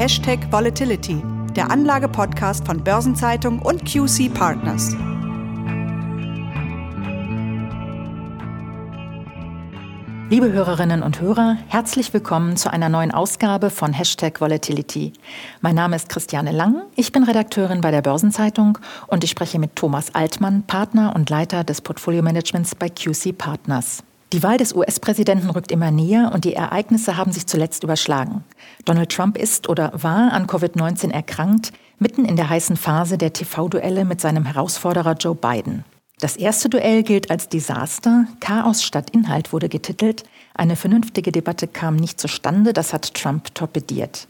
Hashtag Volatility, der Anlage-Podcast von Börsenzeitung und QC Partners. Liebe Hörerinnen und Hörer, herzlich willkommen zu einer neuen Ausgabe von Hashtag Volatility. Mein Name ist Christiane Lang, ich bin Redakteurin bei der Börsenzeitung und ich spreche mit Thomas Altmann, Partner und Leiter des Portfolio-Managements bei QC Partners. Die Wahl des US-Präsidenten rückt immer näher und die Ereignisse haben sich zuletzt überschlagen. Donald Trump ist oder war an Covid-19 erkrankt, mitten in der heißen Phase der TV-Duelle mit seinem Herausforderer Joe Biden. Das erste Duell gilt als Desaster. Chaos statt Inhalt wurde getitelt. Eine vernünftige Debatte kam nicht zustande. Das hat Trump torpediert.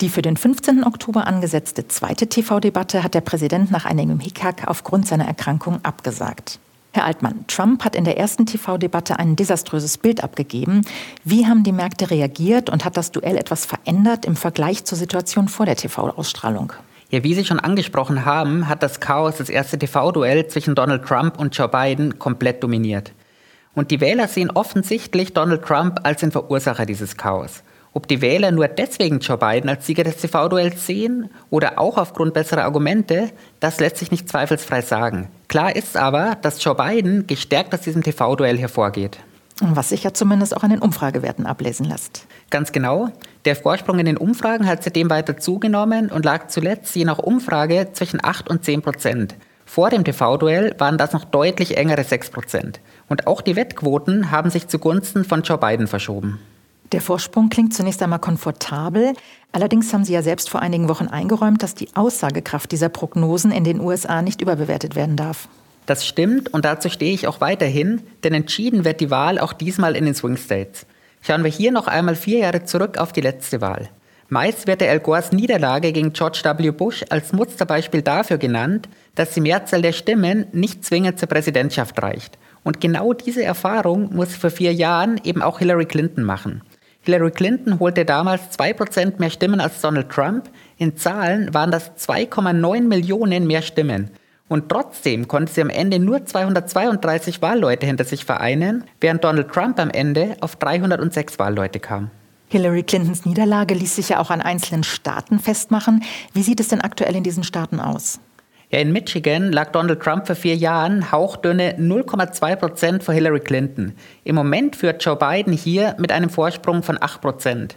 Die für den 15. Oktober angesetzte zweite TV-Debatte hat der Präsident nach einigem Hickhack aufgrund seiner Erkrankung abgesagt. Herr Altmann, Trump hat in der ersten TV-Debatte ein desaströses Bild abgegeben. Wie haben die Märkte reagiert und hat das Duell etwas verändert im Vergleich zur Situation vor der TV-Ausstrahlung? Ja, wie Sie schon angesprochen haben, hat das Chaos das erste TV-Duell zwischen Donald Trump und Joe Biden komplett dominiert. Und die Wähler sehen offensichtlich Donald Trump als den Verursacher dieses Chaos. Ob die Wähler nur deswegen Joe Biden als Sieger des TV-Duells sehen oder auch aufgrund besserer Argumente, das lässt sich nicht zweifelsfrei sagen. Klar ist aber, dass Joe Biden gestärkt aus diesem TV-Duell hervorgeht. Was sich ja zumindest auch an den Umfragewerten ablesen lässt. Ganz genau. Der Vorsprung in den Umfragen hat seitdem weiter zugenommen und lag zuletzt je nach Umfrage zwischen 8 und 10 Prozent. Vor dem TV-Duell waren das noch deutlich engere 6 Prozent. Und auch die Wettquoten haben sich zugunsten von Joe Biden verschoben. Der Vorsprung klingt zunächst einmal komfortabel. Allerdings haben Sie ja selbst vor einigen Wochen eingeräumt, dass die Aussagekraft dieser Prognosen in den USA nicht überbewertet werden darf. Das stimmt und dazu stehe ich auch weiterhin, denn entschieden wird die Wahl auch diesmal in den Swing States. Schauen wir hier noch einmal vier Jahre zurück auf die letzte Wahl. Meist wird der Al Gores Niederlage gegen George W. Bush als Musterbeispiel dafür genannt, dass die Mehrzahl der Stimmen nicht zwingend zur Präsidentschaft reicht. Und genau diese Erfahrung muss vor vier Jahren eben auch Hillary Clinton machen. Hillary Clinton holte damals 2% mehr Stimmen als Donald Trump. In Zahlen waren das 2,9 Millionen mehr Stimmen. Und trotzdem konnte sie am Ende nur 232 Wahlleute hinter sich vereinen, während Donald Trump am Ende auf 306 Wahlleute kam. Hillary Clintons Niederlage ließ sich ja auch an einzelnen Staaten festmachen. Wie sieht es denn aktuell in diesen Staaten aus? Ja, in Michigan lag Donald Trump vor vier Jahren hauchdünne 0,2 Prozent vor Hillary Clinton. Im Moment führt Joe Biden hier mit einem Vorsprung von 8 Prozent.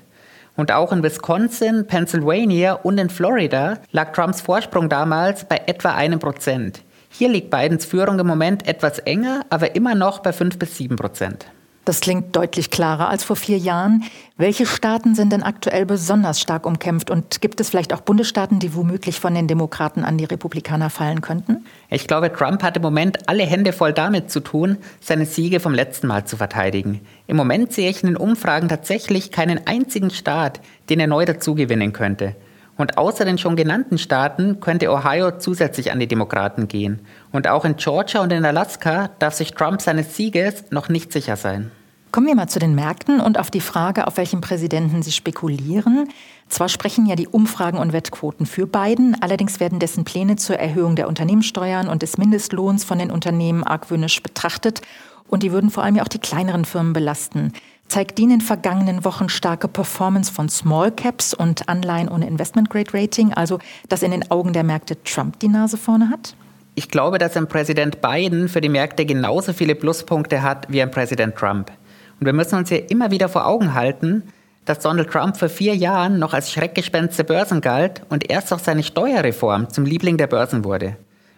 Und auch in Wisconsin, Pennsylvania und in Florida lag Trumps Vorsprung damals bei etwa einem Prozent. Hier liegt Bidens Führung im Moment etwas enger, aber immer noch bei 5 bis 7 Prozent. Das klingt deutlich klarer als vor vier Jahren. Welche Staaten sind denn aktuell besonders stark umkämpft? Und gibt es vielleicht auch Bundesstaaten, die womöglich von den Demokraten an die Republikaner fallen könnten? Ich glaube, Trump hat im Moment alle Hände voll damit zu tun, seine Siege vom letzten Mal zu verteidigen. Im Moment sehe ich in den Umfragen tatsächlich keinen einzigen Staat, den er neu dazugewinnen könnte. Und außer den schon genannten Staaten könnte Ohio zusätzlich an die Demokraten gehen. Und auch in Georgia und in Alaska darf sich Trump seines Sieges noch nicht sicher sein. Kommen wir mal zu den Märkten und auf die Frage, auf welchen Präsidenten Sie spekulieren. Zwar sprechen ja die Umfragen und Wettquoten für Biden, allerdings werden dessen Pläne zur Erhöhung der Unternehmenssteuern und des Mindestlohns von den Unternehmen argwöhnisch betrachtet und die würden vor allem ja auch die kleineren Firmen belasten zeigt die in den vergangenen Wochen starke Performance von Small Caps und Anleihen ohne Investment Grade Rating, also dass in den Augen der Märkte Trump die Nase vorne hat? Ich glaube, dass ein Präsident Biden für die Märkte genauso viele Pluspunkte hat wie ein Präsident Trump. Und wir müssen uns hier immer wieder vor Augen halten, dass Donald Trump vor vier Jahren noch als Schreckgespenst der Börsen galt und erst auch seine Steuerreform zum Liebling der Börsen wurde.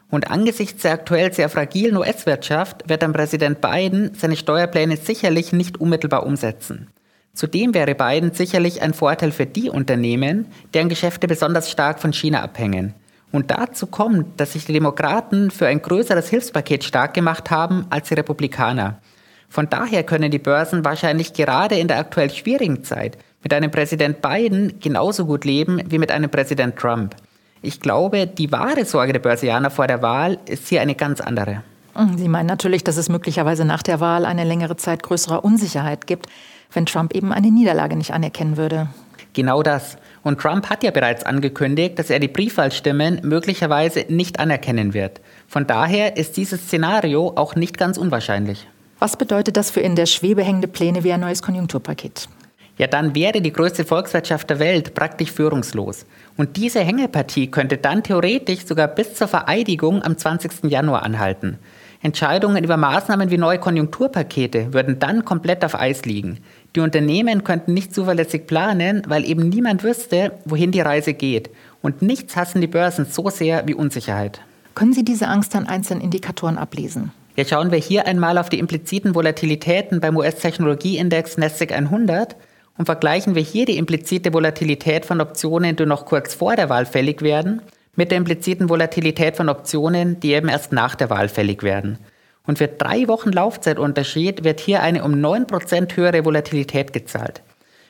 Und angesichts der aktuell sehr fragilen US-Wirtschaft wird dann Präsident Biden seine Steuerpläne sicherlich nicht unmittelbar umsetzen. Zudem wäre Biden sicherlich ein Vorteil für die Unternehmen, deren Geschäfte besonders stark von China abhängen. Und dazu kommt, dass sich die Demokraten für ein größeres Hilfspaket stark gemacht haben als die Republikaner. Von daher können die Börsen wahrscheinlich gerade in der aktuell schwierigen Zeit mit einem Präsident Biden genauso gut leben wie mit einem Präsident Trump. Ich glaube, die wahre Sorge der Börsianer vor der Wahl ist hier eine ganz andere. Hm, Sie meinen natürlich, dass es möglicherweise nach der Wahl eine längere Zeit größerer Unsicherheit gibt, wenn Trump eben eine Niederlage nicht anerkennen würde. Genau das. Und Trump hat ja bereits angekündigt, dass er die Briefwahlstimmen möglicherweise nicht anerkennen wird. Von daher ist dieses Szenario auch nicht ganz unwahrscheinlich. Was bedeutet das für in der Schwebe hängende Pläne wie ein neues Konjunkturpaket? Ja dann wäre die größte Volkswirtschaft der Welt praktisch führungslos. Und diese Hängepartie könnte dann theoretisch sogar bis zur Vereidigung am 20. Januar anhalten. Entscheidungen über Maßnahmen wie neue Konjunkturpakete würden dann komplett auf Eis liegen. Die Unternehmen könnten nicht zuverlässig planen, weil eben niemand wüsste, wohin die Reise geht. Und nichts hassen die Börsen so sehr wie Unsicherheit. Können Sie diese Angst an einzelnen Indikatoren ablesen? Ja, schauen wir hier einmal auf die impliziten Volatilitäten beim US-Technologieindex Nasdaq 100 und vergleichen wir hier die implizite Volatilität von Optionen, die noch kurz vor der Wahl fällig werden, mit der impliziten Volatilität von Optionen, die eben erst nach der Wahl fällig werden. Und für drei Wochen Laufzeitunterschied wird hier eine um 9% höhere Volatilität gezahlt.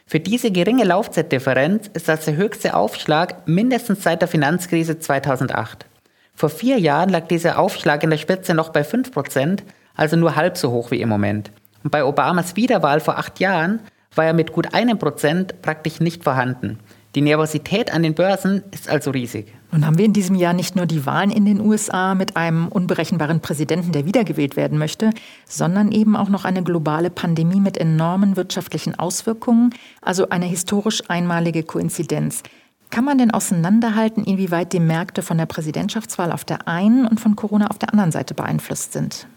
Für diese geringe Laufzeitdifferenz ist das der höchste Aufschlag mindestens seit der Finanzkrise 2008. Vor vier Jahren lag dieser Aufschlag in der Spitze noch bei 5%, also nur halb so hoch wie im Moment. Und bei Obamas Wiederwahl vor acht Jahren war er mit gut einem Prozent praktisch nicht vorhanden. Die Nervosität an den Börsen ist also riesig. Nun haben wir in diesem Jahr nicht nur die Wahlen in den USA mit einem unberechenbaren Präsidenten, der wiedergewählt werden möchte, sondern eben auch noch eine globale Pandemie mit enormen wirtschaftlichen Auswirkungen, also eine historisch einmalige Koinzidenz. Kann man denn auseinanderhalten, inwieweit die Märkte von der Präsidentschaftswahl auf der einen und von Corona auf der anderen Seite beeinflusst sind?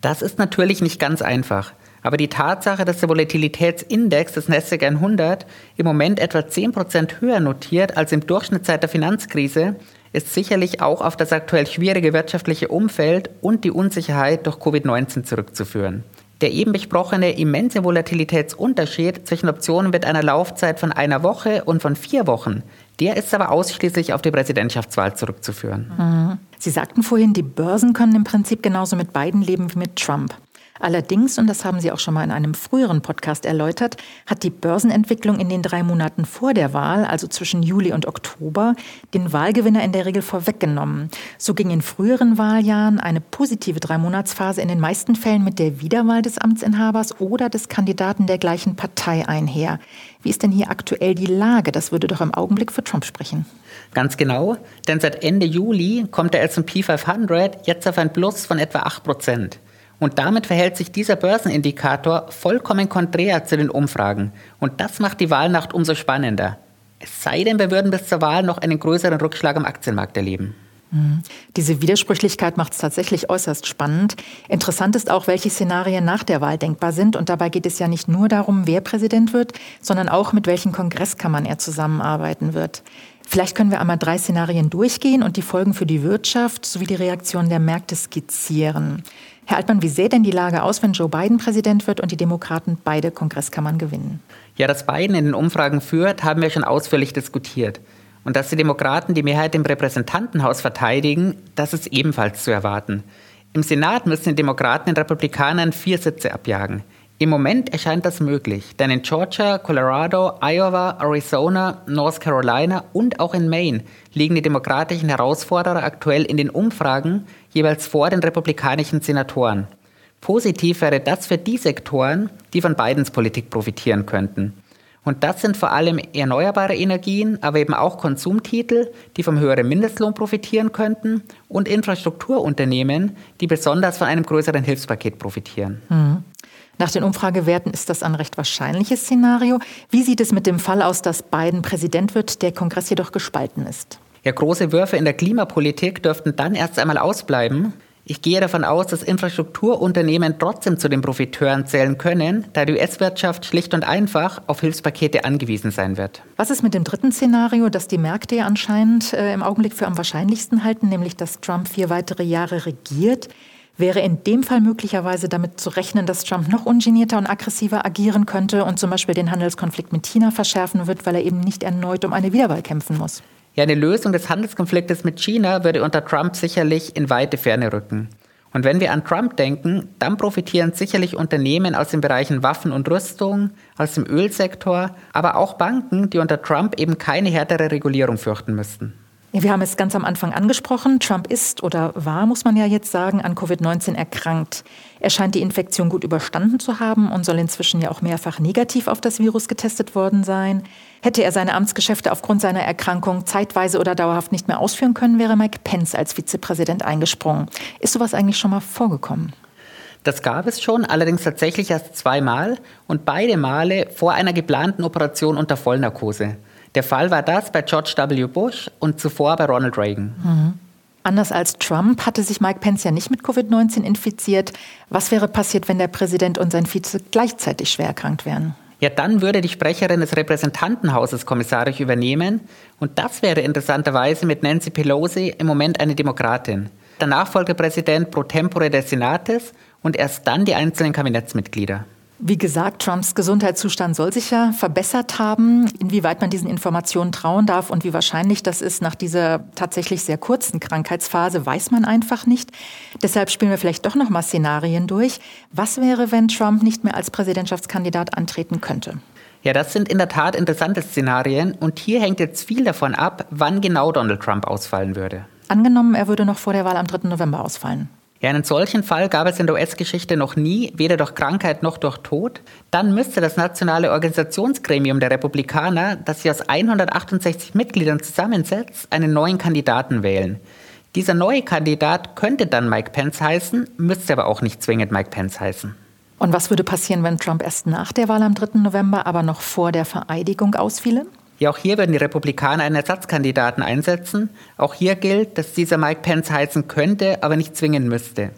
Das ist natürlich nicht ganz einfach. Aber die Tatsache, dass der Volatilitätsindex des Nasdaq 100 im Moment etwa 10% höher notiert als im Durchschnitt seit der Finanzkrise, ist sicherlich auch auf das aktuell schwierige wirtschaftliche Umfeld und die Unsicherheit durch Covid-19 zurückzuführen. Der eben besprochene immense Volatilitätsunterschied zwischen Optionen mit einer Laufzeit von einer Woche und von vier Wochen, der ist aber ausschließlich auf die Präsidentschaftswahl zurückzuführen. Mhm. Sie sagten vorhin, die Börsen können im Prinzip genauso mit beiden leben wie mit Trump. Allerdings, und das haben Sie auch schon mal in einem früheren Podcast erläutert, hat die Börsenentwicklung in den drei Monaten vor der Wahl, also zwischen Juli und Oktober, den Wahlgewinner in der Regel vorweggenommen. So ging in früheren Wahljahren eine positive Dreimonatsphase in den meisten Fällen mit der Wiederwahl des Amtsinhabers oder des Kandidaten der gleichen Partei einher. Wie ist denn hier aktuell die Lage? Das würde doch im Augenblick für Trump sprechen. Ganz genau, denn seit Ende Juli kommt der S&P 500 jetzt auf ein Plus von etwa 8 Prozent. Und damit verhält sich dieser Börsenindikator vollkommen konträr zu den Umfragen. Und das macht die Wahlnacht umso spannender. Es sei denn, wir würden bis zur Wahl noch einen größeren Rückschlag am Aktienmarkt erleben. Mhm. Diese Widersprüchlichkeit macht es tatsächlich äußerst spannend. Interessant ist auch, welche Szenarien nach der Wahl denkbar sind. Und dabei geht es ja nicht nur darum, wer Präsident wird, sondern auch mit welchen Kongresskammern er zusammenarbeiten wird. Vielleicht können wir einmal drei Szenarien durchgehen und die Folgen für die Wirtschaft sowie die Reaktion der Märkte skizzieren. Herr Altmann, wie sähe denn die Lage aus, wenn Joe Biden Präsident wird und die Demokraten beide Kongresskammern gewinnen? Ja, dass Biden in den Umfragen führt, haben wir schon ausführlich diskutiert. Und dass die Demokraten die Mehrheit im Repräsentantenhaus verteidigen, das ist ebenfalls zu erwarten. Im Senat müssen die Demokraten den Republikanern vier Sitze abjagen. Im Moment erscheint das möglich, denn in Georgia, Colorado, Iowa, Arizona, North Carolina und auch in Maine liegen die demokratischen Herausforderer aktuell in den Umfragen jeweils vor den republikanischen Senatoren. Positiv wäre das für die Sektoren, die von Bidens Politik profitieren könnten. Und das sind vor allem erneuerbare Energien, aber eben auch Konsumtitel, die vom höheren Mindestlohn profitieren könnten und Infrastrukturunternehmen, die besonders von einem größeren Hilfspaket profitieren. Mhm. Nach den Umfragewerten ist das ein recht wahrscheinliches Szenario. Wie sieht es mit dem Fall aus, dass Biden Präsident wird, der Kongress jedoch gespalten ist? Ja, große Würfe in der Klimapolitik dürften dann erst einmal ausbleiben. Ich gehe davon aus, dass Infrastrukturunternehmen trotzdem zu den Profiteuren zählen können, da die US-Wirtschaft schlicht und einfach auf Hilfspakete angewiesen sein wird. Was ist mit dem dritten Szenario, das die Märkte anscheinend äh, im Augenblick für am wahrscheinlichsten halten, nämlich dass Trump vier weitere Jahre regiert? Wäre in dem Fall möglicherweise damit zu rechnen, dass Trump noch ungenierter und aggressiver agieren könnte und zum Beispiel den Handelskonflikt mit China verschärfen wird, weil er eben nicht erneut um eine Wiederwahl kämpfen muss? Ja, eine Lösung des Handelskonfliktes mit China würde unter Trump sicherlich in weite Ferne rücken. Und wenn wir an Trump denken, dann profitieren sicherlich Unternehmen aus den Bereichen Waffen und Rüstung, aus dem Ölsektor, aber auch Banken, die unter Trump eben keine härtere Regulierung fürchten müssten. Wir haben es ganz am Anfang angesprochen. Trump ist oder war, muss man ja jetzt sagen, an Covid-19 erkrankt. Er scheint die Infektion gut überstanden zu haben und soll inzwischen ja auch mehrfach negativ auf das Virus getestet worden sein. Hätte er seine Amtsgeschäfte aufgrund seiner Erkrankung zeitweise oder dauerhaft nicht mehr ausführen können, wäre Mike Pence als Vizepräsident eingesprungen. Ist sowas eigentlich schon mal vorgekommen? Das gab es schon, allerdings tatsächlich erst zweimal und beide Male vor einer geplanten Operation unter Vollnarkose. Der Fall war das bei George W. Bush und zuvor bei Ronald Reagan. Mhm. Anders als Trump hatte sich Mike Pence ja nicht mit Covid-19 infiziert. Was wäre passiert, wenn der Präsident und sein Vize gleichzeitig schwer erkrankt wären? Ja, dann würde die Sprecherin des Repräsentantenhauses kommissarisch übernehmen. Und das wäre interessanterweise mit Nancy Pelosi im Moment eine Demokratin. Der Nachfolgepräsident pro tempore des Senates und erst dann die einzelnen Kabinettsmitglieder. Wie gesagt, Trumps Gesundheitszustand soll sich ja verbessert haben. Inwieweit man diesen Informationen trauen darf und wie wahrscheinlich das ist nach dieser tatsächlich sehr kurzen Krankheitsphase, weiß man einfach nicht. Deshalb spielen wir vielleicht doch noch mal Szenarien durch. Was wäre, wenn Trump nicht mehr als Präsidentschaftskandidat antreten könnte? Ja, das sind in der Tat interessante Szenarien und hier hängt jetzt viel davon ab, wann genau Donald Trump ausfallen würde. Angenommen, er würde noch vor der Wahl am 3. November ausfallen. Ja, einen solchen Fall gab es in der US-Geschichte noch nie, weder durch Krankheit noch durch Tod. Dann müsste das nationale Organisationsgremium der Republikaner, das sich aus 168 Mitgliedern zusammensetzt, einen neuen Kandidaten wählen. Dieser neue Kandidat könnte dann Mike Pence heißen, müsste aber auch nicht zwingend Mike Pence heißen. Und was würde passieren, wenn Trump erst nach der Wahl am 3. November, aber noch vor der Vereidigung ausfiele? Ja, auch hier würden die Republikaner einen Ersatzkandidaten einsetzen. Auch hier gilt, dass dieser Mike Pence heizen könnte, aber nicht zwingen müsste.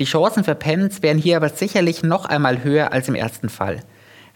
Die Chancen für Pence wären hier aber sicherlich noch einmal höher als im ersten Fall.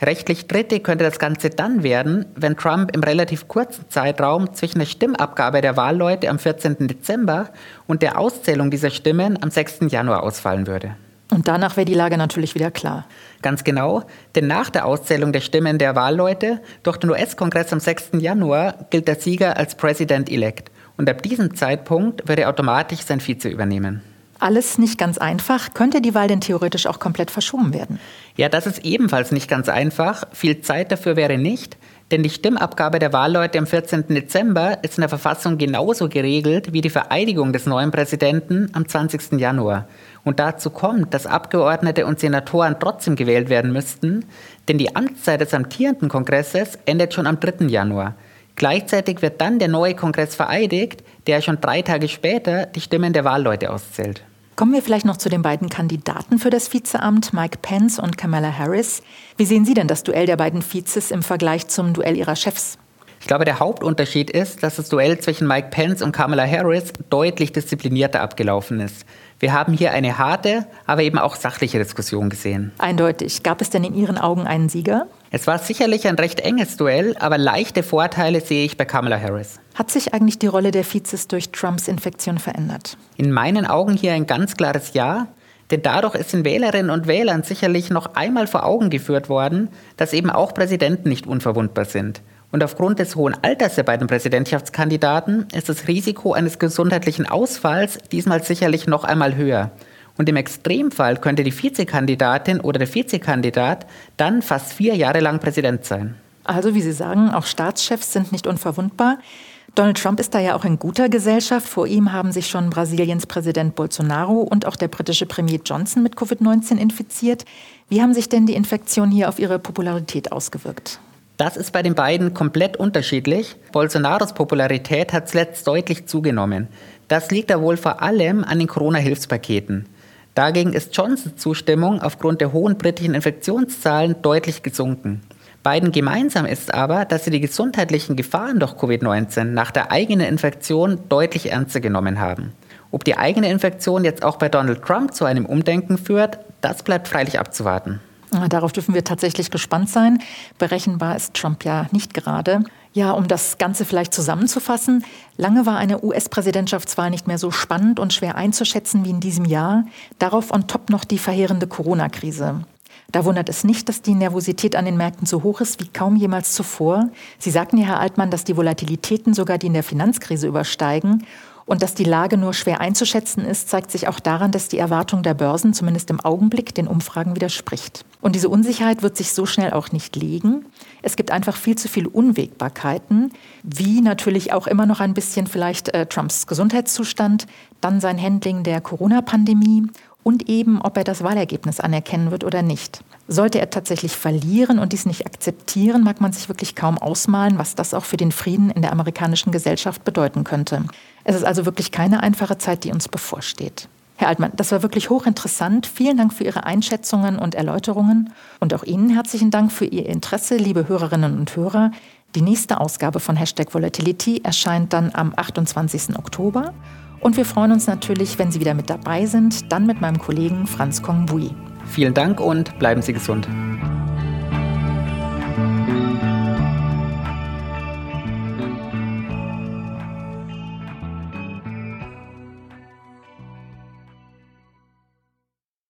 Rechtlich Dritte könnte das Ganze dann werden, wenn Trump im relativ kurzen Zeitraum zwischen der Stimmabgabe der Wahlleute am 14. Dezember und der Auszählung dieser Stimmen am 6. Januar ausfallen würde. Und danach wäre die Lage natürlich wieder klar. Ganz genau, denn nach der Auszählung der Stimmen der Wahlleute durch den US-Kongress am 6. Januar gilt der Sieger als President-elect. Und ab diesem Zeitpunkt würde er automatisch sein Vize übernehmen. Alles nicht ganz einfach. Könnte die Wahl denn theoretisch auch komplett verschoben werden? Ja, das ist ebenfalls nicht ganz einfach. Viel Zeit dafür wäre nicht, denn die Stimmabgabe der Wahlleute am 14. Dezember ist in der Verfassung genauso geregelt wie die Vereidigung des neuen Präsidenten am 20. Januar und dazu kommt, dass Abgeordnete und Senatoren trotzdem gewählt werden müssten, denn die Amtszeit des amtierenden Kongresses endet schon am 3. Januar. Gleichzeitig wird dann der neue Kongress vereidigt, der schon drei Tage später die Stimmen der Wahlleute auszählt. Kommen wir vielleicht noch zu den beiden Kandidaten für das Vizeamt, Mike Pence und Kamala Harris. Wie sehen Sie denn das Duell der beiden Vizes im Vergleich zum Duell ihrer Chefs? Ich glaube, der Hauptunterschied ist, dass das Duell zwischen Mike Pence und Kamala Harris deutlich disziplinierter abgelaufen ist. Wir haben hier eine harte, aber eben auch sachliche Diskussion gesehen. Eindeutig. Gab es denn in Ihren Augen einen Sieger? Es war sicherlich ein recht enges Duell, aber leichte Vorteile sehe ich bei Kamala Harris. Hat sich eigentlich die Rolle der Vizes durch Trumps Infektion verändert? In meinen Augen hier ein ganz klares Ja. Denn dadurch ist den Wählerinnen und Wählern sicherlich noch einmal vor Augen geführt worden, dass eben auch Präsidenten nicht unverwundbar sind. Und aufgrund des hohen Alters der beiden Präsidentschaftskandidaten ist das Risiko eines gesundheitlichen Ausfalls diesmal sicherlich noch einmal höher. Und im Extremfall könnte die Vizekandidatin oder der Vizekandidat dann fast vier Jahre lang Präsident sein. Also, wie Sie sagen, auch Staatschefs sind nicht unverwundbar. Donald Trump ist da ja auch in guter Gesellschaft. Vor ihm haben sich schon Brasiliens Präsident Bolsonaro und auch der britische Premier Johnson mit Covid-19 infiziert. Wie haben sich denn die Infektionen hier auf ihre Popularität ausgewirkt? Das ist bei den beiden komplett unterschiedlich. Bolsonaros Popularität hat zuletzt deutlich zugenommen. Das liegt da wohl vor allem an den Corona-Hilfspaketen. Dagegen ist Johnsons Zustimmung aufgrund der hohen britischen Infektionszahlen deutlich gesunken. Beiden gemeinsam ist aber, dass sie die gesundheitlichen Gefahren durch Covid-19 nach der eigenen Infektion deutlich ernster genommen haben. Ob die eigene Infektion jetzt auch bei Donald Trump zu einem Umdenken führt, das bleibt freilich abzuwarten. Darauf dürfen wir tatsächlich gespannt sein. Berechenbar ist Trump ja nicht gerade. Ja, um das Ganze vielleicht zusammenzufassen, lange war eine US-Präsidentschaftswahl nicht mehr so spannend und schwer einzuschätzen wie in diesem Jahr. Darauf on top noch die verheerende Corona-Krise. Da wundert es nicht, dass die Nervosität an den Märkten so hoch ist wie kaum jemals zuvor. Sie sagten ja, Herr Altmann, dass die Volatilitäten sogar die in der Finanzkrise übersteigen. Und dass die Lage nur schwer einzuschätzen ist, zeigt sich auch daran, dass die Erwartung der Börsen zumindest im Augenblick den Umfragen widerspricht. Und diese Unsicherheit wird sich so schnell auch nicht legen. Es gibt einfach viel zu viele Unwägbarkeiten, wie natürlich auch immer noch ein bisschen vielleicht äh, Trumps Gesundheitszustand, dann sein Handling der Corona-Pandemie und eben, ob er das Wahlergebnis anerkennen wird oder nicht. Sollte er tatsächlich verlieren und dies nicht akzeptieren, mag man sich wirklich kaum ausmalen, was das auch für den Frieden in der amerikanischen Gesellschaft bedeuten könnte. Es ist also wirklich keine einfache Zeit, die uns bevorsteht. Herr Altmann, das war wirklich hochinteressant. Vielen Dank für Ihre Einschätzungen und Erläuterungen. Und auch Ihnen herzlichen Dank für Ihr Interesse, liebe Hörerinnen und Hörer. Die nächste Ausgabe von Hashtag Volatility erscheint dann am 28. Oktober. Und wir freuen uns natürlich, wenn Sie wieder mit dabei sind, dann mit meinem Kollegen Franz Kongbui. Vielen Dank und bleiben Sie gesund.